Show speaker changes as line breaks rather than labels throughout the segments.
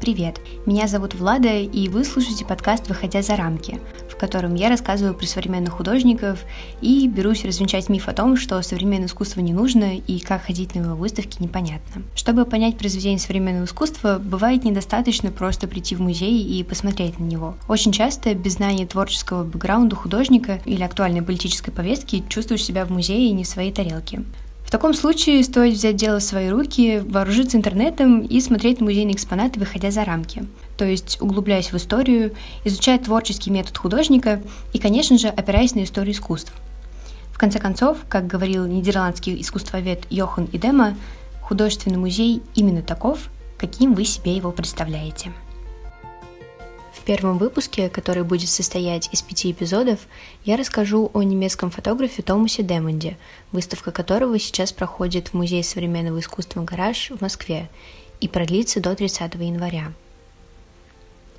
Привет, меня зовут Влада, и вы слушаете подкаст «Выходя за рамки», в котором я рассказываю про современных художников и берусь развенчать миф о том, что современное искусство не нужно и как ходить на его выставки непонятно. Чтобы понять произведение современного искусства, бывает недостаточно просто прийти в музей и посмотреть на него. Очень часто без знания творческого бэкграунда художника или актуальной политической повестки чувствуешь себя в музее не в своей тарелке. В таком случае стоит взять дело в свои руки, вооружиться интернетом и смотреть музейные экспонаты, выходя за рамки. То есть углубляясь в историю, изучая творческий метод художника и, конечно же, опираясь на историю искусств. В конце концов, как говорил нидерландский искусствовед Йохан Идема, художественный музей именно таков, каким вы себе его представляете. В первом выпуске, который будет состоять из пяти эпизодов, я расскажу о немецком фотографе Томасе Демонде, выставка которого сейчас проходит в Музее современного искусства «Гараж» в Москве и продлится до 30 января.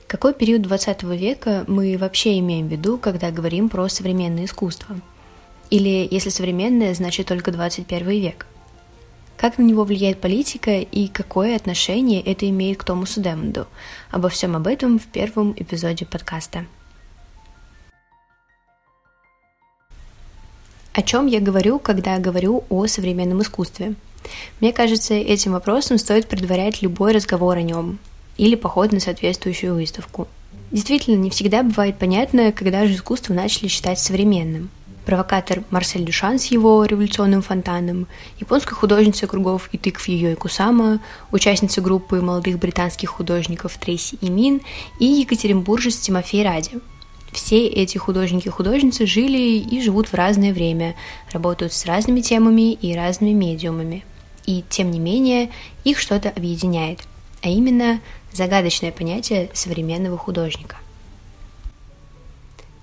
Какой период 20 века мы вообще имеем в виду, когда говорим про современное искусство? Или если современное, значит только 21 век? Как на него влияет политика и какое отношение это имеет к Томасу Демонду? Обо всем об этом в первом эпизоде подкаста. О чем я говорю, когда говорю о современном искусстве? Мне кажется, этим вопросом стоит предварять любой разговор о нем или поход на соответствующую выставку. Действительно, не всегда бывает понятно, когда же искусство начали считать современным – провокатор Марсель Дюшан с его революционным фонтаном, японская художница кругов и тыкв и Кусама, участница группы молодых британских художников Трейси и Мин и екатеринбуржец Тимофей Ради. Все эти художники и художницы жили и живут в разное время, работают с разными темами и разными медиумами. И тем не менее их что-то объединяет, а именно загадочное понятие современного художника –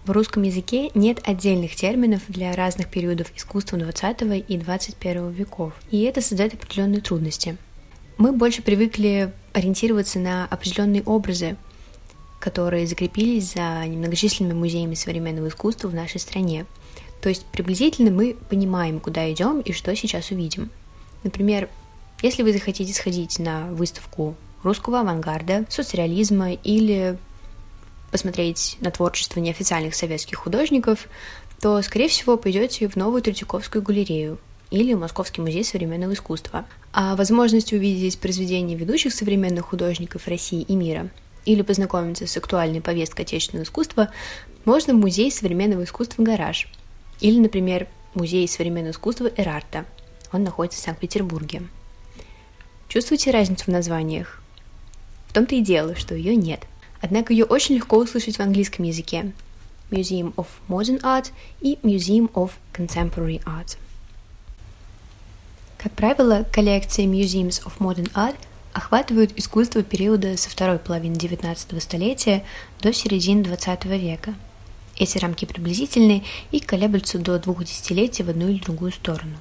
в русском языке нет отдельных терминов для разных периодов искусства XX и XXI веков, и это создает определенные трудности. Мы больше привыкли ориентироваться на определенные образы, которые закрепились за немногочисленными музеями современного искусства в нашей стране. То есть приблизительно мы понимаем, куда идем и что сейчас увидим. Например, если вы захотите сходить на выставку русского авангарда, соцреализма или посмотреть на творчество неофициальных советских художников, то, скорее всего, пойдете в новую Третьяковскую галерею или Московский музей современного искусства. А возможность увидеть произведения ведущих современных художников России и мира или познакомиться с актуальной повесткой отечественного искусства можно в Музей современного искусства «Гараж» или, например, Музей современного искусства Эрарта. Он находится в Санкт-Петербурге. Чувствуете разницу в названиях? В том-то и дело, что ее нет – Однако ее очень легко услышать в английском языке. Museum of Modern Art и Museum of Contemporary Art. Как правило, коллекции Museums of Modern Art охватывают искусство периода со второй половины XIX столетия до середины XX века. Эти рамки приблизительны и колеблются до двух десятилетий в одну или другую сторону.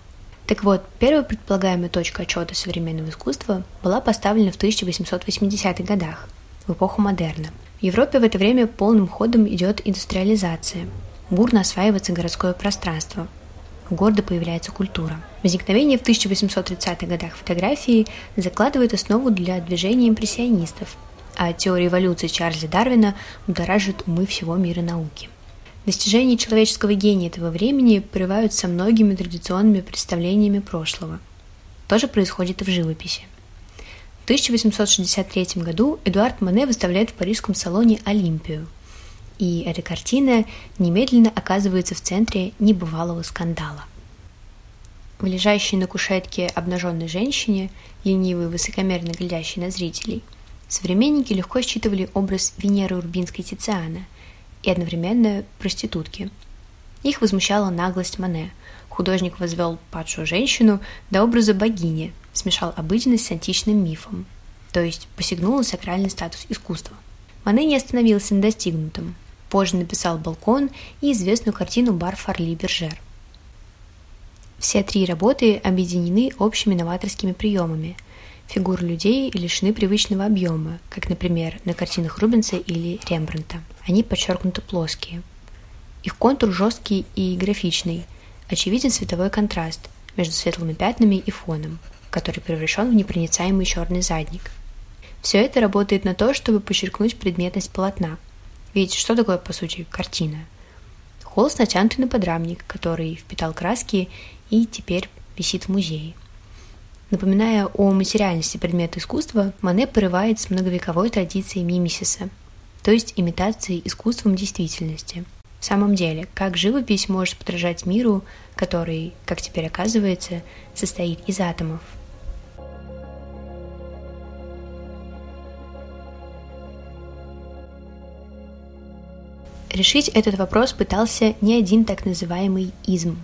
Так вот, первая предполагаемая точка отчета современного искусства была поставлена в 1880-х годах – в эпоху модерна. В Европе в это время полным ходом идет индустриализация. Бурно осваивается городское пространство. У города появляется культура. Возникновение в 1830-х годах фотографии закладывает основу для движения импрессионистов, а теория эволюции Чарльза Дарвина будоражит умы всего мира науки. Достижения человеческого гения этого времени прерываются многими традиционными представлениями прошлого. То же происходит и в живописи – 1863 году Эдуард Мане выставляет в парижском салоне «Олимпию». И эта картина немедленно оказывается в центре небывалого скандала. В лежащей на кушетке обнаженной женщине, ленивой высокомерно глядящей на зрителей, современники легко считывали образ Венеры Урбинской Тициана и одновременно проститутки. Их возмущала наглость Мане. Художник возвел падшую женщину до образа богини – смешал обыденность с античным мифом, то есть посягнул на сакральный статус искусства. Мане не остановился на достигнутом. Позже написал «Балкон» и известную картину «Бар Фарли Бержер». Все три работы объединены общими новаторскими приемами. Фигуры людей лишены привычного объема, как, например, на картинах Рубенса или Рембрандта. Они подчеркнуто плоские. Их контур жесткий и графичный, очевиден цветовой контраст между светлыми пятнами и фоном – который превращен в непроницаемый черный задник. Все это работает на то, чтобы подчеркнуть предметность полотна. Ведь что такое, по сути, картина? Холст натянутый на подрамник, который впитал краски и теперь висит в музее. Напоминая о материальности предмета искусства, Мане порывает с многовековой традицией мимисиса, то есть имитации искусством действительности. В самом деле, как живопись может подражать миру, который, как теперь оказывается, состоит из атомов – Решить этот вопрос пытался не один так называемый изм.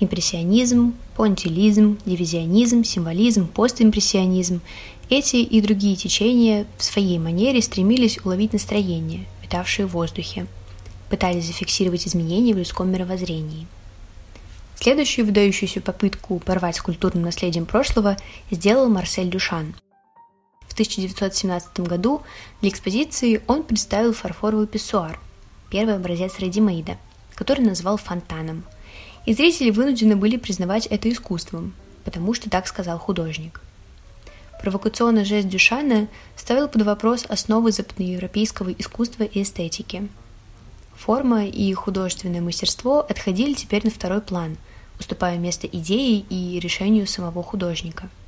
Импрессионизм, понтилизм, дивизионизм, символизм, постимпрессионизм – эти и другие течения в своей манере стремились уловить настроение, витавшее в воздухе, пытались зафиксировать изменения в людском мировоззрении. Следующую выдающуюся попытку порвать с культурным наследием прошлого сделал Марсель Дюшан. В 1917 году для экспозиции он представил фарфоровый писсуар – первый образец редимейда, который назвал фонтаном. И зрители вынуждены были признавать это искусством, потому что так сказал художник. Провокационный жест Дюшана ставил под вопрос основы западноевропейского искусства и эстетики. Форма и художественное мастерство отходили теперь на второй план, уступая место идее и решению самого художника –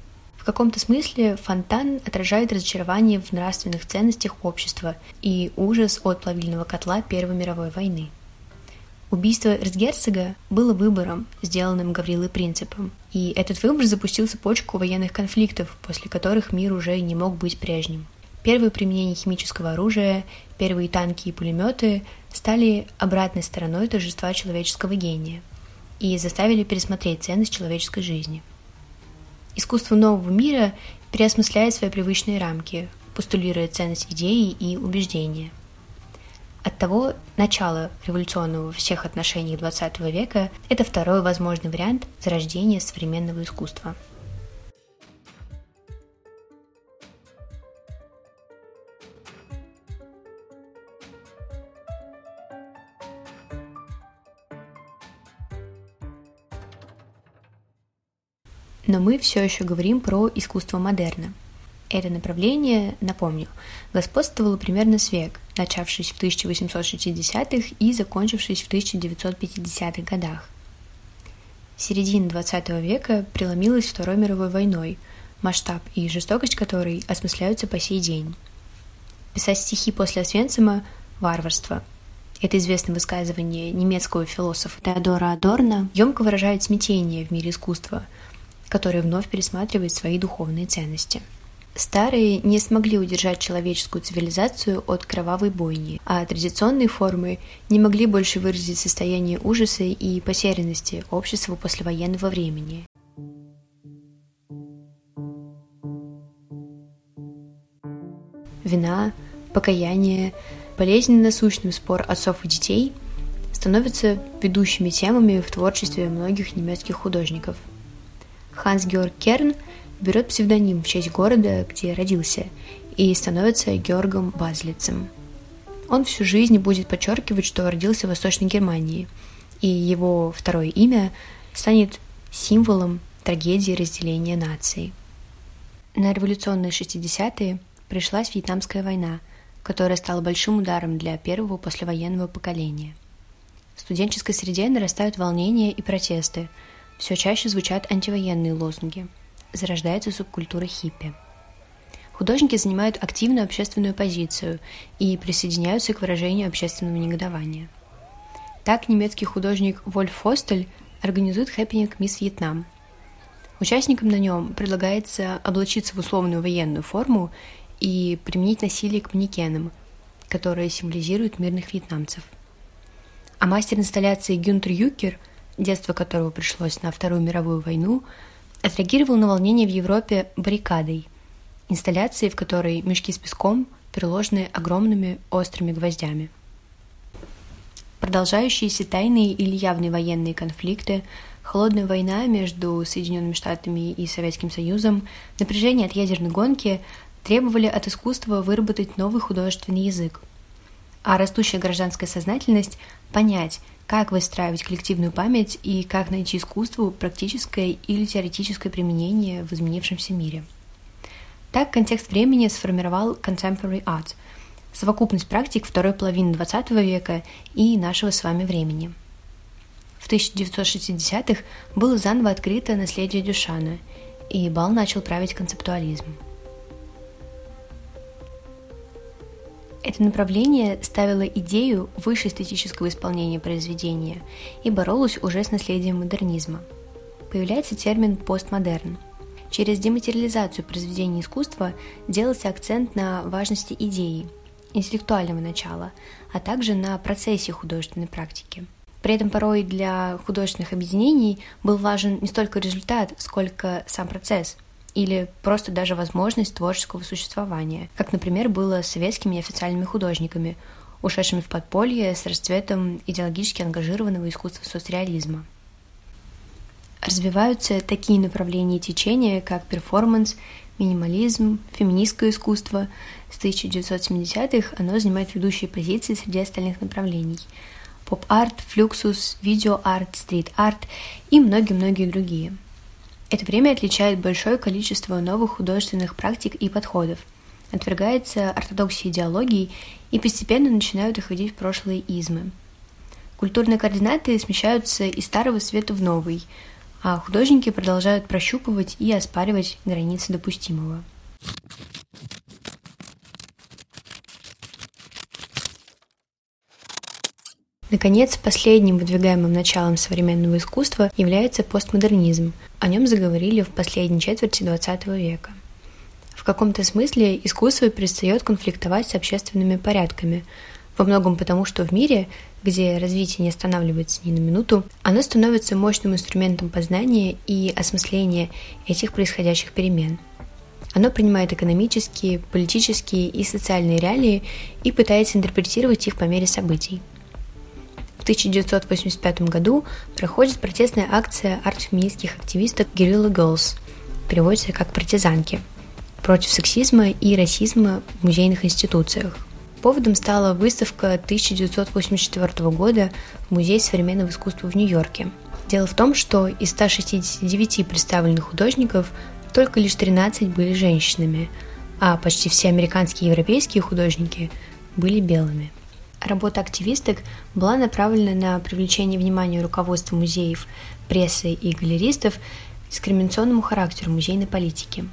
в каком-то смысле фонтан отражает разочарование в нравственных ценностях общества и ужас от плавильного котла Первой мировой войны. Убийство эрцгерцога было выбором, сделанным Гаврилой Принципом, и этот выбор запустил цепочку военных конфликтов, после которых мир уже не мог быть прежним. Первые применения химического оружия, первые танки и пулеметы стали обратной стороной торжества человеческого гения и заставили пересмотреть ценность человеческой жизни – Искусство нового мира переосмысляет свои привычные рамки, постулируя ценность идеи и убеждения. Оттого начало революционного во всех отношениях XX века – это второй возможный вариант зарождения современного искусства – Но мы все еще говорим про искусство модерна. Это направление, напомню, господствовало примерно с век, начавшись в 1860-х и закончившись в 1950-х годах. Середина XX века преломилась Второй мировой войной, масштаб и жестокость которой осмысляются по сей день. Писать стихи после Освенцима – варварство. Это известное высказывание немецкого философа Теодора Адорна емко выражает смятение в мире искусства – который вновь пересматривает свои духовные ценности. Старые не смогли удержать человеческую цивилизацию от кровавой бойни, а традиционные формы не могли больше выразить состояние ужаса и потерянности общества послевоенного времени. Вина, покаяние, болезненно насущный спор отцов и детей становятся ведущими темами в творчестве многих немецких художников – Ханс Георг Керн берет псевдоним в честь города, где родился, и становится Георгом Базлицем. Он всю жизнь будет подчеркивать, что родился в Восточной Германии, и его второе имя станет символом трагедии разделения наций. На революционные 60-е пришлась Вьетнамская война, которая стала большим ударом для первого послевоенного поколения. В студенческой среде нарастают волнения и протесты – все чаще звучат антивоенные лозунги. Зарождается субкультура хиппи. Художники занимают активную общественную позицию и присоединяются к выражению общественного негодования. Так немецкий художник Вольф Фостель организует хэппенинг «Мисс Вьетнам». Участникам на нем предлагается облачиться в условную военную форму и применить насилие к манекенам, которые символизируют мирных вьетнамцев. А мастер инсталляции Гюнтер Юкер – детство которого пришлось на Вторую мировую войну, отреагировал на волнение в Европе баррикадой, инсталляцией, в которой мешки с песком приложены огромными острыми гвоздями. Продолжающиеся тайные или явные военные конфликты, холодная война между Соединенными Штатами и Советским Союзом, напряжение от ядерной гонки требовали от искусства выработать новый художественный язык, а растущая гражданская сознательность – понять – как выстраивать коллективную память и как найти искусству практическое или теоретическое применение в изменившемся мире. Так контекст времени сформировал contemporary art – совокупность практик второй половины XX века и нашего с вами времени. В 1960-х было заново открыто наследие Дюшана, и Бал начал править концептуализм – Это направление ставило идею выше эстетического исполнения произведения и боролось уже с наследием модернизма. Появляется термин «постмодерн». Через дематериализацию произведений искусства делался акцент на важности идеи, интеллектуального начала, а также на процессе художественной практики. При этом порой для художественных объединений был важен не столько результат, сколько сам процесс – или просто даже возможность творческого существования, как, например, было с советскими официальными художниками, ушедшими в подполье с расцветом идеологически ангажированного искусства соцреализма. Развиваются такие направления и течения, как перформанс, минимализм, феминистское искусство. С 1970-х оно занимает ведущие позиции среди остальных направлений. Поп-арт, флюксус, видео-арт, стрит-арт и многие-многие другие – это время отличает большое количество новых художественных практик и подходов. Отвергается ортодоксия идеологий и постепенно начинают уходить в прошлые измы. Культурные координаты смещаются из старого света в новый, а художники продолжают прощупывать и оспаривать границы допустимого. Наконец, последним выдвигаемым началом современного искусства является постмодернизм. О нем заговорили в последней четверти XX века. В каком-то смысле искусство перестает конфликтовать с общественными порядками, во многом потому, что в мире, где развитие не останавливается ни на минуту, оно становится мощным инструментом познания и осмысления этих происходящих перемен. Оно принимает экономические, политические и социальные реалии и пытается интерпретировать их по мере событий – 1985 году проходит протестная акция арт-феминистских активисток Guerrilla Girls, переводится как «партизанки», против сексизма и расизма в музейных институциях. Поводом стала выставка 1984 года в Музее современного искусства в Нью-Йорке. Дело в том, что из 169 представленных художников только лишь 13 были женщинами, а почти все американские и европейские художники были белыми. Работа активисток была направлена на привлечение внимания руководства музеев, прессы и галеристов к дискриминационному характеру музейной политики.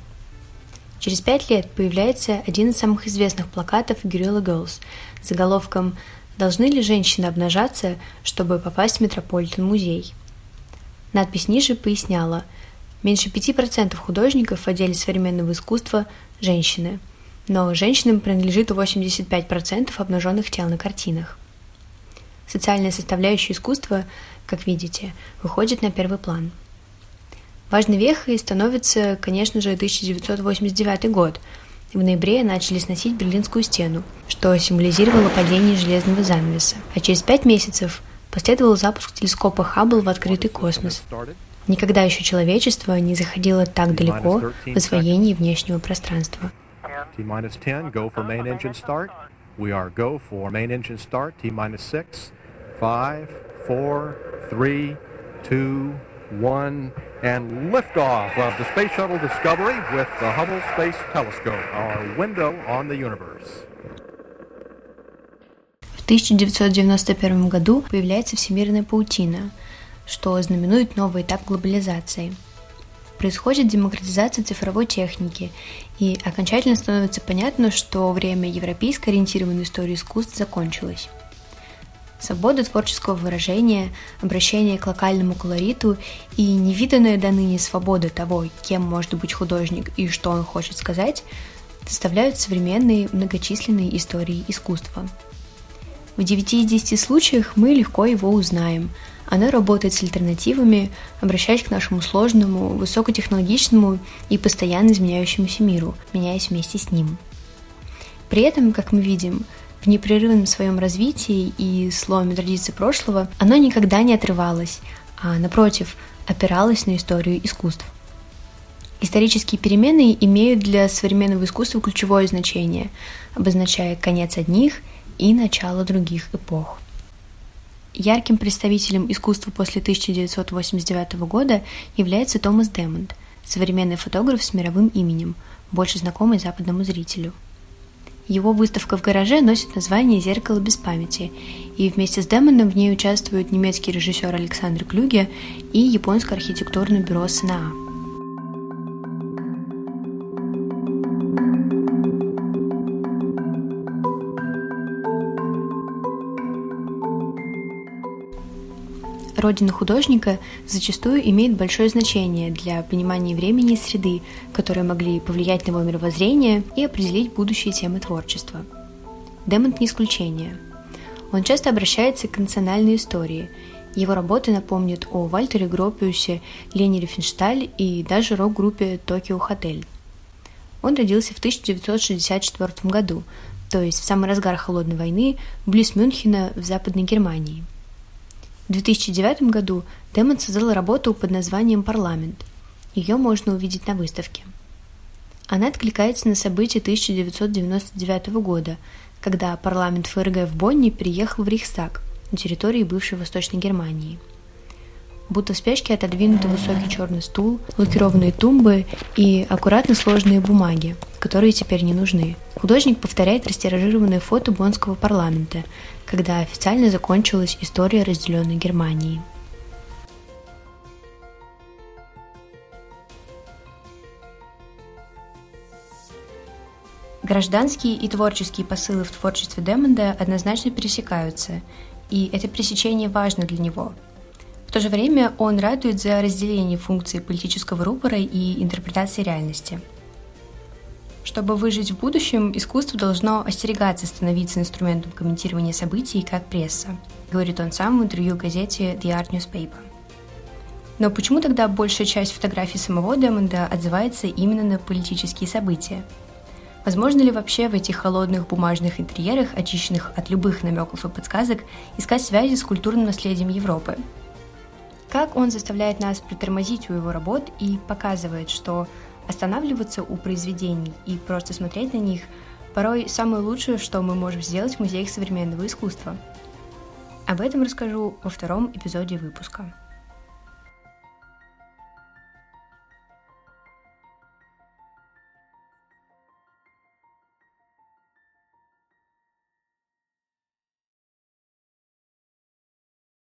Через пять лет появляется один из самых известных плакатов Guerrilla Girls с заголовком «Должны ли женщины обнажаться, чтобы попасть в Метрополитен-музей?». Надпись ниже поясняла «Меньше 5% художников в отделе современного искусства – женщины – но женщинам принадлежит 85% обнаженных тел на картинах. Социальная составляющая искусства, как видите, выходит на первый план. Важной вехой становится, конечно же, 1989 год. В ноябре начали сносить Берлинскую стену, что символизировало падение железного занавеса. А через пять месяцев последовал запуск телескопа Хаббл в открытый космос. Никогда еще человечество не заходило так далеко в освоении внешнего пространства –
T minus 10, go for main engine start. We are go for main engine start, T minus 6, 5, 4, 3, 2, 1, and liftoff of the Space Shuttle Discovery with the Hubble Space Telescope, our window on the universe.
В 1991 году появляется всемирная паутина, что знаменует новый этап глобализации – происходит демократизация цифровой техники, и окончательно становится понятно, что время европейско ориентированной истории искусств закончилось. Свобода творческого выражения, обращение к локальному колориту и невиданная до ныне свобода того, кем может быть художник и что он хочет сказать, составляют современные многочисленные истории искусства. В 9 из 10 случаях мы легко его узнаем – оно работает с альтернативами, обращаясь к нашему сложному, высокотехнологичному и постоянно изменяющемуся миру, меняясь вместе с ним. При этом, как мы видим, в непрерывном своем развитии и сломе традиций прошлого оно никогда не отрывалось, а, напротив, опиралось на историю искусств. Исторические перемены имеют для современного искусства ключевое значение, обозначая конец одних и начало других эпох. Ярким представителем искусства после 1989 года является Томас Демонд, современный фотограф с мировым именем, больше знакомый западному зрителю. Его выставка в гараже носит название «Зеркало без памяти», и вместе с Демондом в ней участвуют немецкий режиссер Александр Клюге и японское архитектурное бюро СНА. Родина художника зачастую имеет большое значение для понимания времени и среды, которые могли повлиять на его мировоззрение и определить будущие темы творчества. Демонт не исключение. Он часто обращается к национальной истории. Его работы напомнят о Вальтере Гропиусе, Лене Рифеншталь и даже рок-группе «Токио Хотель». Он родился в 1964 году, то есть в самый разгар Холодной войны, близ Мюнхена в Западной Германии – в 2009 году Демон создал работу под названием «Парламент». Ее можно увидеть на выставке. Она откликается на события 1999 года, когда парламент ФРГ в Бонне переехал в Рейхстаг на территории бывшей Восточной Германии – будто в спячке отодвинутый высокий черный стул, лакированные тумбы и аккуратно сложные бумаги, которые теперь не нужны. Художник повторяет растиражированное фото Боннского парламента, когда официально закончилась история разделенной Германии. Гражданские и творческие посылы в творчестве Демонда однозначно пересекаются, и это пересечение важно для него – в то же время он радует за разделение функций политического рупора и интерпретации реальности. Чтобы выжить в будущем, искусство должно остерегаться становиться инструментом комментирования событий, как пресса, говорит он сам в интервью газете The Art Newspaper. Но почему тогда большая часть фотографий самого Демонда отзывается именно на политические события? Возможно ли вообще в этих холодных бумажных интерьерах, очищенных от любых намеков и подсказок, искать связи с культурным наследием Европы, как он заставляет нас притормозить у его работ и показывает, что останавливаться у произведений и просто смотреть на них порой самое лучшее, что мы можем сделать в музеях современного искусства. Об этом расскажу во втором эпизоде выпуска.